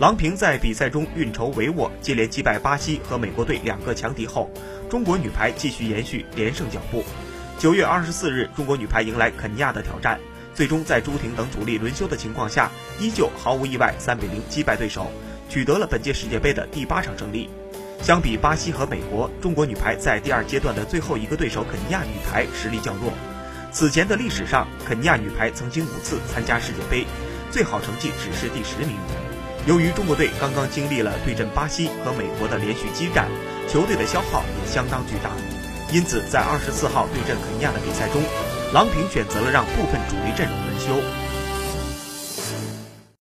郎平在比赛中运筹帷幄，接连击败巴西和美国队两个强敌后，中国女排继续延续连胜脚步。九月二十四日，中国女排迎来肯尼亚的挑战，最终在朱婷等主力轮休的情况下，依旧毫无意外三比零击败对手，取得了本届世界杯的第八场胜利。相比巴西和美国，中国女排在第二阶段的最后一个对手肯尼亚女排实力较弱。此前的历史上，肯尼亚女排曾经五次参加世界杯，最好成绩只是第十名。由于中国队刚刚经历了对阵巴西和美国的连续激战球队的消耗也相当巨大因此在二十四号对阵肯尼亚的比赛中郎平选择了让部分主力阵容轮休。